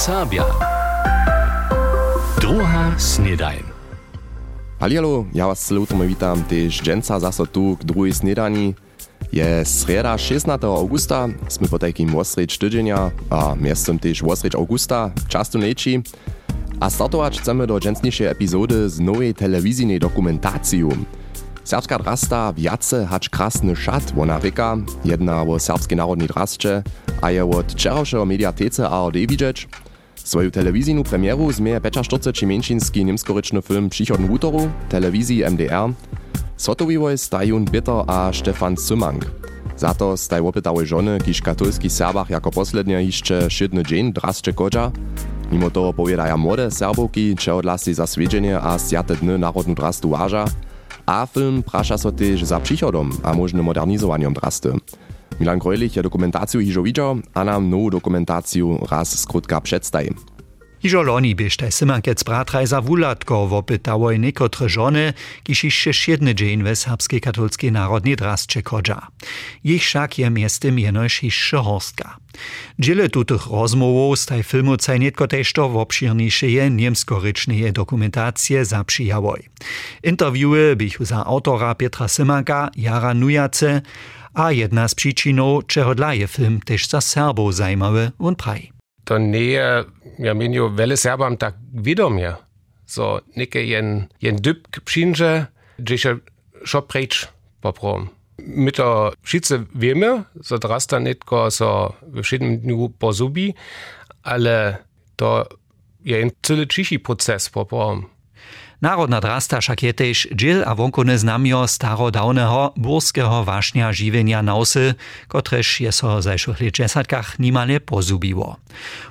Serbia. Druga snedajn. Hallo, ja was celutom witam też dżęca zaso tu k drugiej snedani. Je sreda 16. augusta, sme po takim osreč tydzienia, a miestem też osreč augusta, častu neči. A startować chcemy do dżęsniejszej epizody z nowej telewizyjnej dokumentacji. Serbska drasta wjace hacz krasny szat, wona reka, jedna o serbskiej narodnej drasce, a je od wczorajszego mediatece ARD widzieć. Swoju telewizyjną premieru zmieje 45 mieńczyński niemskoryczny film Przychodny wutoru, telewizji MDR. Sotowiwoj stajun Bitter a Stefan Zymang. Za to staj opytały żony, kiż katolski Serbach jako poslednie jeszcze szydny dzień drascze kodża. Mimo toho powiedaja młode Serbowki, če odlasy za swiedżenie a sjate dny narodnu drastu waža, a film praša so tež za przychodom a možnym modernizovaniem drasty. Milan Grojlich je dokumentaciju hižo widział, a nam nową dokumentaciju raz skrótka przedstawi. Hižo loni biešte Simankec bratrajza Wulatko wopytałoj niekotre żony, kiż jeszcze dzień we serbskiej katolskiej narodnej. Ich szak je miestem jenoś jeszcze horstka. Dziele tutych rozmowów filmu caj netko tež to obširnejšie niemskoryczne dokumentacje zapřijawoj. Interviewy bych za autora Pietra Simanka, Jara Nujace, a jedna z przyczynów, czego dla je film też za Serbów zajmowy on praj. To nie ja mieniu, wiele Serbam tak widomie. So, nieke jen, jen dyb przyjdzie, gdzie się szо precz poprom. My to wszyscy wiemy, so drasta nitko so w wszednym dniu pozubi, ale to je jen cały ciszy proces poprom. Narodna drasta však je tež džil a vonkone znamio starodawnego burskeho wašnia žiwenia nausy, kotrež je so zajšłych lat dżesatkach nimale pozubiło.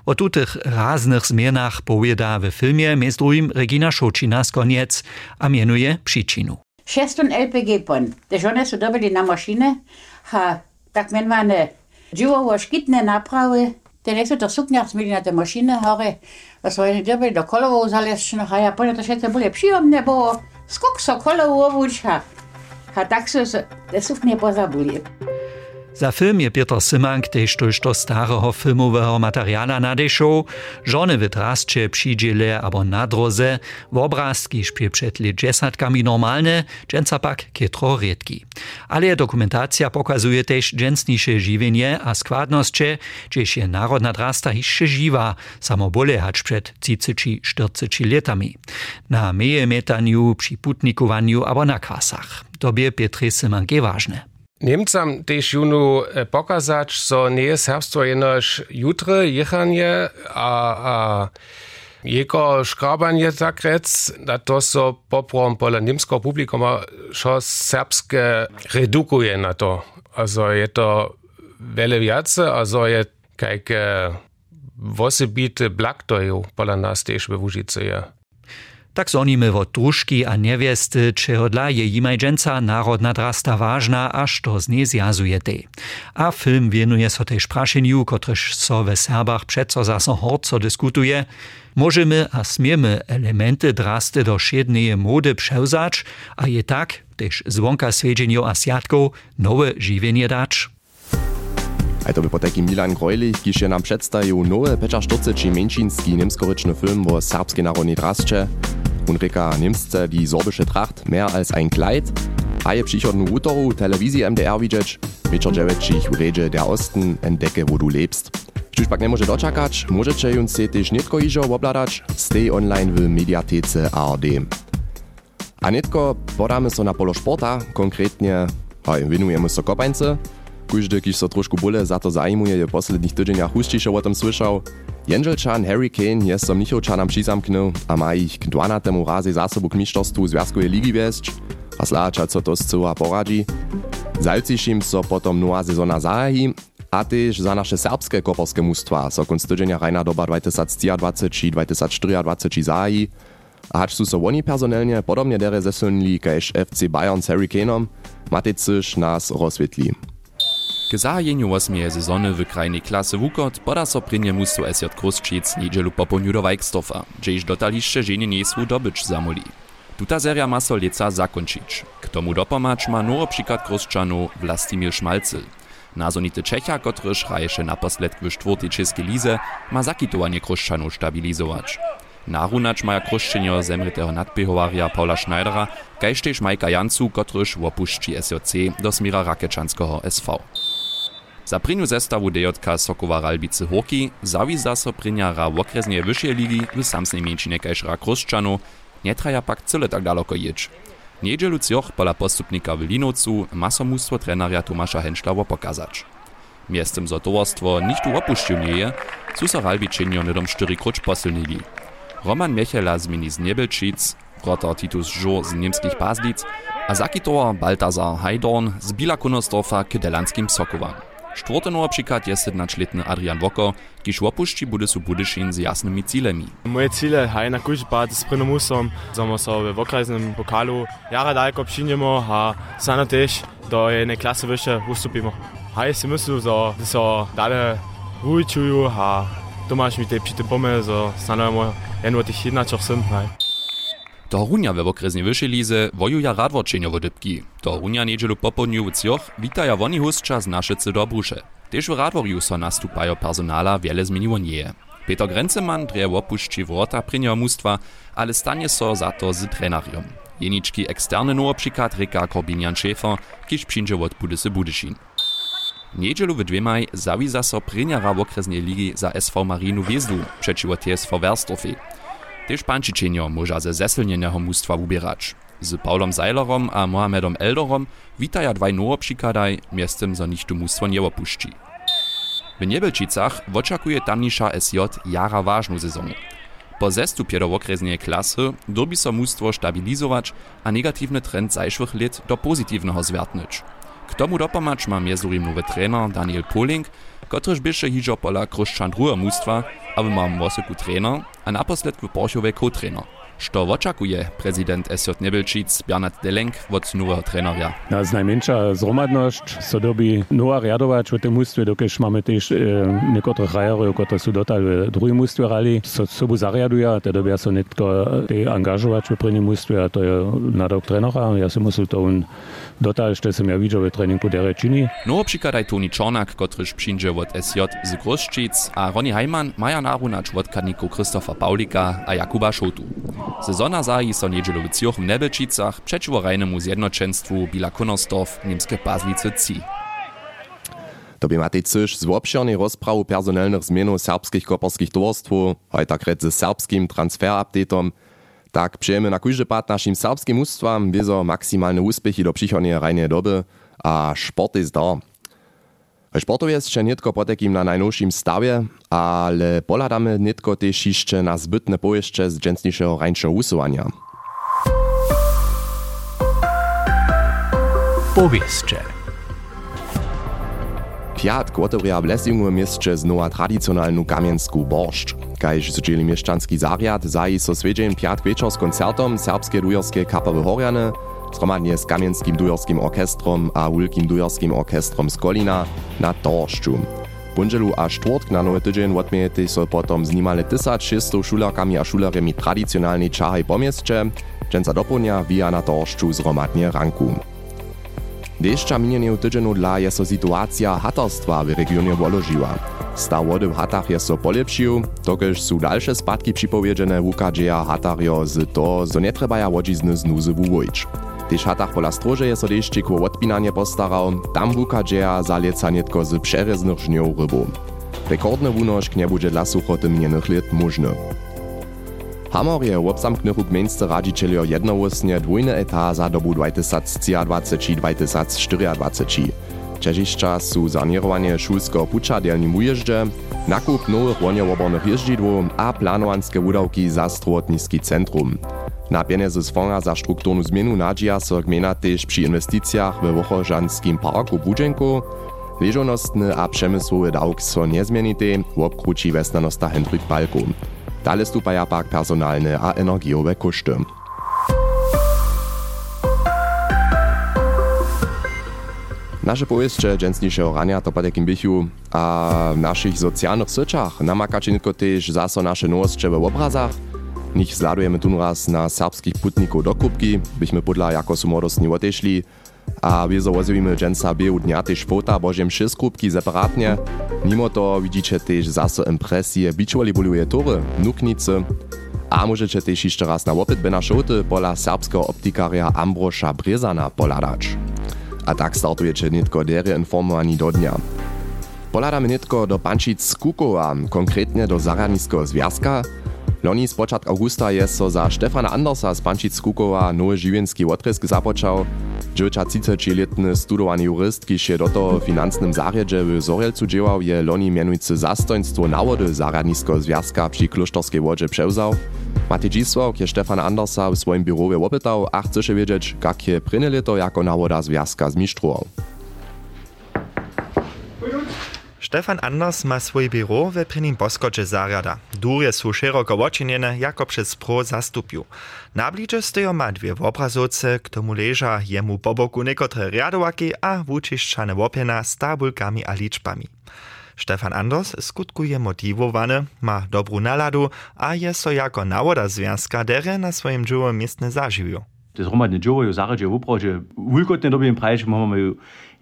O tutych raznych zmianach powieda w filmie między Regina Šočina z koniec, a mienuje. Šestun LPG pon. Te žone su dobili na mašine, ha tak menvane dživovo škitne naprave, te nisu to suknjak smili na te mašine, hore, oni dobili do kolovo zalešno, ha ja ponio to še te bolje příjemne, bo skok so kolovo obuč, ha, ha tak su se te suknje pozabuli. Za film je Piotr Symank tež tuž do starého filmového materiála nadešł, żony w drascze przydziele abo na droze, w obrazki szpie przed dżesatkami normalne, dżęca pak kietro redki. Ale dokumentacja pokazuje też dżęsniejsze żywienie a składnosće, gdzieś je narodna drasta jeszcze żywa, samo bole hacz przed 30-40 latami. Na meje metaniu, przy putnikowaniu abo na kwasach. Tobie Pietry Symank je ważne. Nemcam tež junu eh, pokazać, co nie jest herbstwo jenoż jutro, jechanie, a, a Jego škrabanje takrec, da to so poprom pola nemsko publikoma, šo srpske redukuje na to. Also je to vele vjace, also je kajke vosebite blaktoju pola nas tež v Vužice je. Tak zonimy od drużki a niewiesty, czego dla jej imajdżęca narodna drasta ważna, aż to z niej zjazujete. A film wienuje so też praszeniu, kotryż so we Serbach przeco zaso horco dyskutuje, możemy a smiemy elementy drasty do siednej mody przełzać, a je tak, też zwonka swiedzienio Asiatków, nowe żywienie dać. A to by po takim Milan Grojlich, kiż je nam przedstawił nowy 45 mieńczyński niemskoryczny film o serbskiej narodnej drasce. On reka Niemsce die sorbische Tracht mehr als ein Kleid, a je przychodnu utoru telewizji MDR widzieć, wieczor dziewięcich uredzie der Osten entdecke, wo du lebst. Štuž pak nie może doczekać, możecie ją se też nitko iżo obladać, stay online w mediatece ARD. A nitko podamy so na polo sporta, konkretnie, hoj, winujemy so kopańce, Każdy, kiż so troszkę bóle za to zajmuje, je w poslednich tydzieniach huścisze o tym słyszał. Jędzelczan Harry Kane jest so Mnichowczanom przyzamknął, a ma ich k 12 razy za sobą k mistrzostwu Związkowej Ligi wieść, a slacza co to z cyła poradzi. Zalcišim so potom nowa sezona zahaji, a też za nasze serbskie koporskie mustwa so konc tydzienia rajna doba 2023-2024 zahaji, a hacz su so oni personelnie podobnie dere zesunli kaž FC Bayern z Harry Kaneom, Matecyż nas rozswietli. K zahajeniu osmieje sezony w krajnej klasy Wukot poda so prynie musu SJ Kruszczyc niedzielu po południu do Wajkstofa, gdzieś dotaliście żenie nie swu dobycz zamuli. Tuta seria ma so zakończyć. K tomu dopomacz ma nowo przykład Kruszczanu Vlastimir Szmalcyl. Nazonity Čecha, kotryż hraješe naposled w czwartej czeskiej lize, ma zakitowanie Kruszczanu stabilizować. Narunacz maja Kruszczynio zemrytego nadbiehowaria Paula Schneidera, kaž tež Majka Jancu, kotryż opuści SJC do smira Rakečanského SV. Za prinu zestawu DJK Sokowa Ralbice Horki zawiza so priniara w okresnie wyższej ligi w samsnej mieńczynie kajszra Kruszczanu, nie traja pak cyle tak daleko jedź. Niedzielu cioch pola postupnika w Linowcu ma so mnóstwo treneria Tomasza Henschlawa pokazać. Miestem za towarstwo nicht tu opuścił nie je, su so Ralbiczynio posilnili. Roman Miechela z mini z Niebelčic, Rotter Titus Żur z niemskich Paslic, a Zakitowa Baltazar Hajdorn z Bila Kunostorfa k Čtvrteno obšikat je 17-letni Adrian Voko, ki švopušči bude su budešin z jasnimi ciljami. Moje cilje je na kužbat s prenomusom, zamo so v okrajnem pokalu, jara daleko obšinjemo, a sano tež do ene klase više ustupimo. A jaz si mislil, da so dale ujčuju, a domaš mi te pšite pome, za sano je moj en od tih jednačih sem. Hej. We okresnej wyższej lize wojuja radworčenio wodybki. Do Runia niedzielu popodniu w Cioch witaja woni husča z Naszycy do Brusze. Tež w radworju so nastupajo personala wiele zmieniło nie. Peter Grenzemann dreje opuści wrota prinio mustwa, ale stanie so za to z trenarium. Jeniczki eksterne nowo przykład Rika Korbinian Schäfer, kiż przyjdzie od Budysy Budyszin. Niedzielu w dwemaj zawiza so priniara w okresnej ligi za SV Marinu Wiezdu przeciwko TSV Werstofy. Tež pančičenjo môža ze zesilneného mústva ubierać. Z Paulom Seilerom a Mohamedom Eldorom witaja dwaj nowo przykładaj, miestem za nichtu mústvo nie opuści. W Niebelčicach oczekuje tamnisza SJ jara ważną sezonu. Po zestupie do okresnej klasy dobi so mústvo stabilizować, a negatywny trend zajszłych do pozytywnego zwiertnyć. K tomu ma miezurim nowy trener Daniel Poling, kotryż bieše hižo pola druga mústva, aby mam wosyku trener, a naposled w Porchowej co-trener. Što oczekuje prezydent SJ Nebelčic Bernard Delenk od nowego trenera? Na najmniejsza zromadność so dobi nowa riadować w tym mustwie, dokiż mamy też e, niektóre rajerów, które są dotal w drugim mustwie rali, so sobu zariaduje, te dobia so netko te angażować w prvním mustwie, a to je nadok trenera. Ja si musel to un dotal, što sam ja widział w treningu dere čini. Nowo przykładaj Toni Czornak, kotryż przyjdzie od SJ z Groszczyc, a Ronny Heimann maja narunacz od kadniku Krzysztofa Paulika a Jakuba Szotu. Sezona zaji so niedzielu w Cioch w Nebelčicach przeciwko zjednoczeństwu Bila Kunostorf niemskie Pazlice ci. To by matej cyż z obširnej rozprawu personelnych zmienów serbskich koperskich towarstwów, a tak red z serbskim transferupdateom, tak přejemy na kujże pad naszym serbskim ustwam wiezo maksymalne uspechy do przychodnej rajnej doby, a sport jest dar. W sportowie jest jeszcze nitko potekim na najnowszym stawie, ale poladamy nitko też jeszcze na zbytne pojeździe z dżęsniejszego rańszego usuwania. Powieszcze. Piat kwotoria w Lesjungu mieście znowa tradycjonalną kamienską borszcz. Kajż zdzieli mieszczanski zariad, zaji so swiedzień piat wieczor z koncertom serbskie dujorskie kapery Horiane, zgromadnie z Kamienskim Dujorskim Orkestrom a Wielkim Dujorskim Orkestrom z Kolina na Torszczu. Bunželu a štvrtk na nowy tydzień odmiejete so potom z nimale 1600 šulerkami a šulerami tradicionalnej čahaj po dżęca dopołnia via na Torszczu zromadnie ranku. Dešća minjeného tydzienu dla je so situacja hatarstwa w regionie woložiła. Staw wody w hatach je so polepšił, tokež su dalsze spadki připowiedziene wukadžeja hatarjo z to, zo netrebaja wodzizny z nuzy wuwojć. Tež hatach pola strože je so dešćik wo odpinanie postarał, tam wukadžeja zalieca netko z przereznych żniów rybu. Rekordny wunož nie bude dla suchoty minjenych lat możny. Hamor je w obsamknychu gmieńsce radzicielio jednołosnie dwójny eta za dobu 2023-2024. Czeziszcza su zanirowanie szulskiego pucza delnim ujeździe, nakup nowych łoniowobornych jeździdłów a planowanskie wudawki za strowotniski centrum. Na pieniądze z fonda za strukturną zmienu nadzieja so gmina też przy inwestycjach w Wochożanskim parku Budzenku, leżonostny a przemysłowy dawk so nie zmienity, obkruci westanosta Hendrik Balku. Dalej stupaja pak personalne a energiowe koszty. Nasze powieście dżęsniejszego rania to potekim bychu, a w naszych socjalnych syczach namakacie tylko też zaso nasze nowości w obrazach. Nich zladujemy tu raz na serbskich putników do kubki, byśmy podla jako su młodostni odeszli, a wiezo wozowimy dżęca bieł dnia też fota bożiem wszystkrupki separatnie. Mimo to widzicie też zaso impresje biczwoli boluje tory, nuknicy, a możecie też jeszcze raz na opyt by pola serbskiego optikaria Ambrosza Brezana poladać. A tak startujecie nitko dery informowani do dnia. Poladamy nitko do Pančic Kukowa, konkretnie do Zaradnického związka. Loni z początku augusta jest so za Stefana Andersa z Pančic Kukowa nowy żywienski odrysk zapoczął. Dziewcza 30-letny studowany jurist, kiž je do toho finansnym zarjedže w Zorielcu dziełał, je loni mianujcy zastoństwo nawody Zaradnického związka przy Klusztorskiej Wodzie przewzał. Matej Dzisław je Stefana Andersa w swoim biurowie opytał, a chce wiedzieć, jak je pryne leto jako nawoda związka zmistrzował. Stefan Anders ma swój biuro we prynim poskocze zarjada. Durje su szeroko očinjene, jako przez pro zastupiu. Na bliže stojo ma dwie obrazowce, k tomu leża jemu po boku niekotre riadowaki a wučiščane wopjena z tabulkami a liczbami. Stefan Anders skutkuje motivowany, ma dobrą naladu, a je so jako nawoda związka dere na swoim dżuło miestne zažiwiu. Das hromadne dżuło jo zarjedzie w uprodzie, wulkotne dobie prajeć, mamy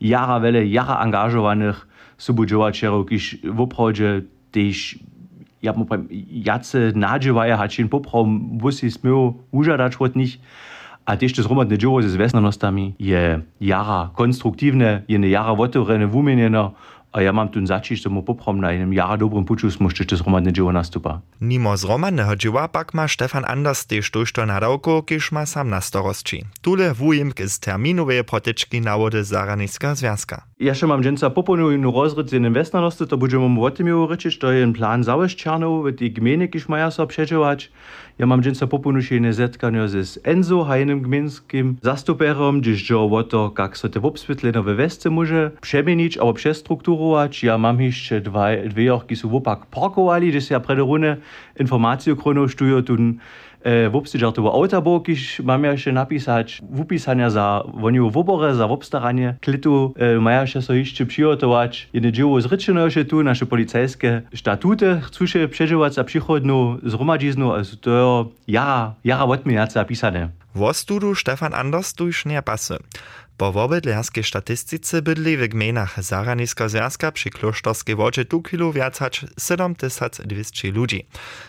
jara wele, jara angażowanych, subudžovačerov, kiž v obchode tež ja mu poviem, jace nadževaja hačin poprav musi smel užadać od nich. A tež to zhromadne džovo ze zvezdanostami je jara konstruktivne, je ne jara otvorene, vumenjeno, a ja mam tu začiť, že mu poprom na jednom jara dobrom puču smošte to zhromadne dživo nastupa. Nimo zhromadneho dživa pak ma Stefan Anders tež tojšto nadawko, kiž ma sam na starostči. Tule wujimk z terminowej protečki nawody Zaraniska związka. Ja še mam dženca poponujú rozred z jednym westnanosti, to budeme mu o tym rečiť, to je plán zaweszczarnów, w tej gminy, kiž maja so. Ja mam dženca poponušenie zetkania z Enzo, hajnym gminskim zastuperom, gdyż jo o to, jak so te obswietlenia we wesce może przemienić, albo przestrukturować. Ja mam jeszcze dwie, dwie jorki su wopak parkowali, gdyż ja przed runę informację chrono stujo tun e, wobstydżartowo auta kiż mam ja jeszcze napisać wupisania za woniu wobore, za wobstaranie klitu, e, maja jeszcze so jeszcze przygotować. Jedne dzieło zryczeno jeszcze tu, nasze policajskie statute, chcą się przeżywać za przychodną zgromadziznu, also to jara, jara odmieniace zapisane. Wostudu Stefan Anders tuż nie Po wobydlerskiej statystyce bydli w gminach Zaraniska Związka przy Klosztorskiej Wodzie tu kilo więcać 7200 ludzi.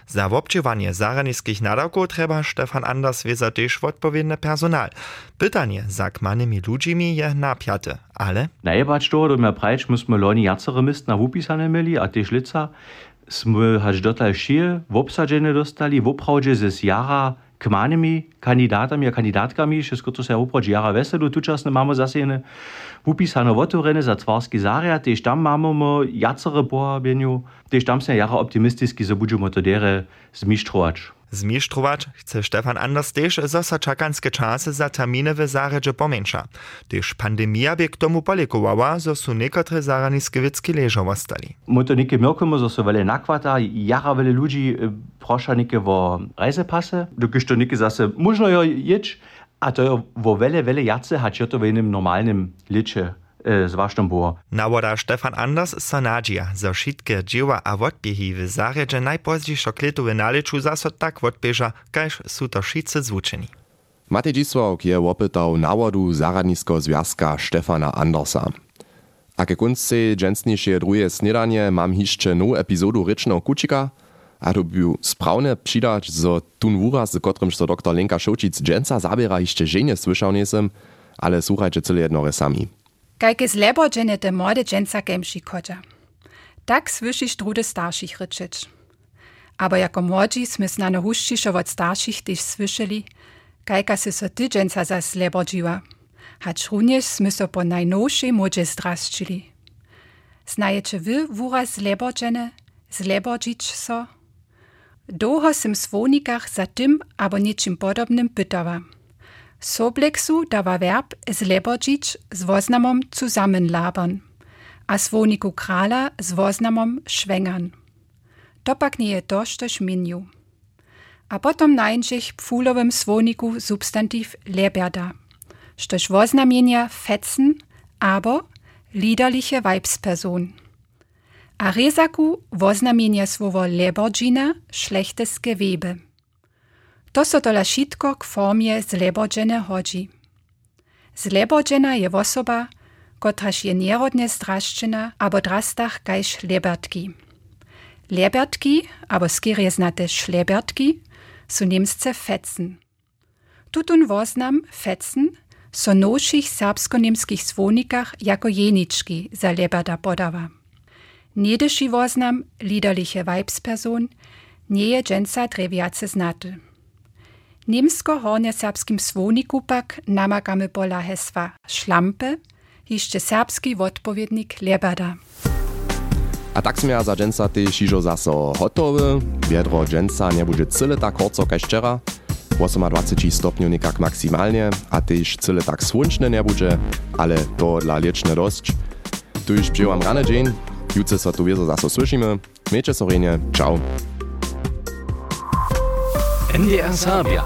Za obczywanie zaraniskich nadawków trzeba Stefan Anders wiedza też odpowiedni personal. Pytanie za kmanymi ludźmi je napiate, ale... Najebać to, do mnie prajcz, myśmy loni jacere mist na wupisane mieli, a też lica, sme hač dotal šije obsadzene dostali, v opravde z jara kmanimi kandidatami a kandidatkami, všetko to sa oproč jara veselu, tučasne máme zase jedne upisane otvorene za tvarski zariad, tež tam máme jacere pohabeniu, tež tam sa jara optimisticky, že budeme to dere zmištrovať. Zmištrować chce Stefan Anders też, zo sa czakanskie czasy za terminy w zaredzie pomniejsza. Też pandemia by k tomu polikowała, zo su niekotre zaraniske witzki leżą ostali. My to niekie mirkujemy, zo su wele nakwata, jara wele ludzi prosza niekie wo reisepasy, dokiż to niekie zase można jo jeć, a to jo wo wele, wele jace, hać to w jednym normalnym licze zwłaszczą było. Nawoda Stefan Anders so nadzieja, że wszystkie dzieła a odbiehi w zarzedzie najpozdziejszego kletu w naleczu zaso tak odbieża, każ su to wszyscy zwuczeni. Matej Dzisław je opytał nawodu Zaradniskiego Związka Stefana Andersa. A ke kunce dżęsniejsze drugie snedanie mam jeszcze nową epizodu Rycznego Kucika, a to by sprawne przydać, że tun wuraz, z którym so dr Lenka Szołcic dżęca zabiera jeszcze żenie słyszał niesem, ale słuchajcie jednore sami. Kajke zlebodzene te młode dżęca kemši kodja. Tak słyszysz drude starszych ryczeć. Aber jako młodzi sme znane huščišo od starszych też słyszeli, kajka se so ty dżęca za zlebodziła. Hacz również sme so po najnowszej modzie zdrasčili. Znajecie wy wuraz zlebodzene, zlebodzić so? Długo sem w swonikach za tym abo niczym podobnym pytała. Sobleksu dawa verb zlebodzić z woznamom zusammenlabern, a swoniku krala z schwängern. To pak nie je to, štož minju. A potom najnších pfulowym swoniku substantiv leberda, štož woznamienia fetzen, aber liederliche Weibsperson. A rezaku woznamienia słowo lebodzina schlechtes Gewebe. To so dolažitko k formje zlebođene hođi. Zlebođena je osoba, kotraž je njerodne zdraščena, abo drastach kajš lebertki. Lebertki, abo skirje znate šlebertki, so nemsce Fetzen. Tutun voznam Fetzen so noših srpsko-nemskih zvonikah jako jenički za leberda podava. Nedeši voznam liderliche Weibsperson, nje dženca dreviace znate. Znate. Niemsko-hornje-serbskim zwoniku pak namagamy pola hesła szlampe, jeszcze serbski odpowiednik leberda. A tak sme ja za dženca tež ižo zaso hotowy. Biedro dženca nie bude cyle tak horco kaž včera. 28 stopniów nekak maksymalnie, a tež cyle tak słonczne nie bude, ale to dla lieczne dosť. Tu już przyjęłam rany dzień. Jutro so tu wiezo zaso słyszymy. Miejcie sorenie. Ciao. MDR Serbia.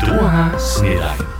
Doha Snedain.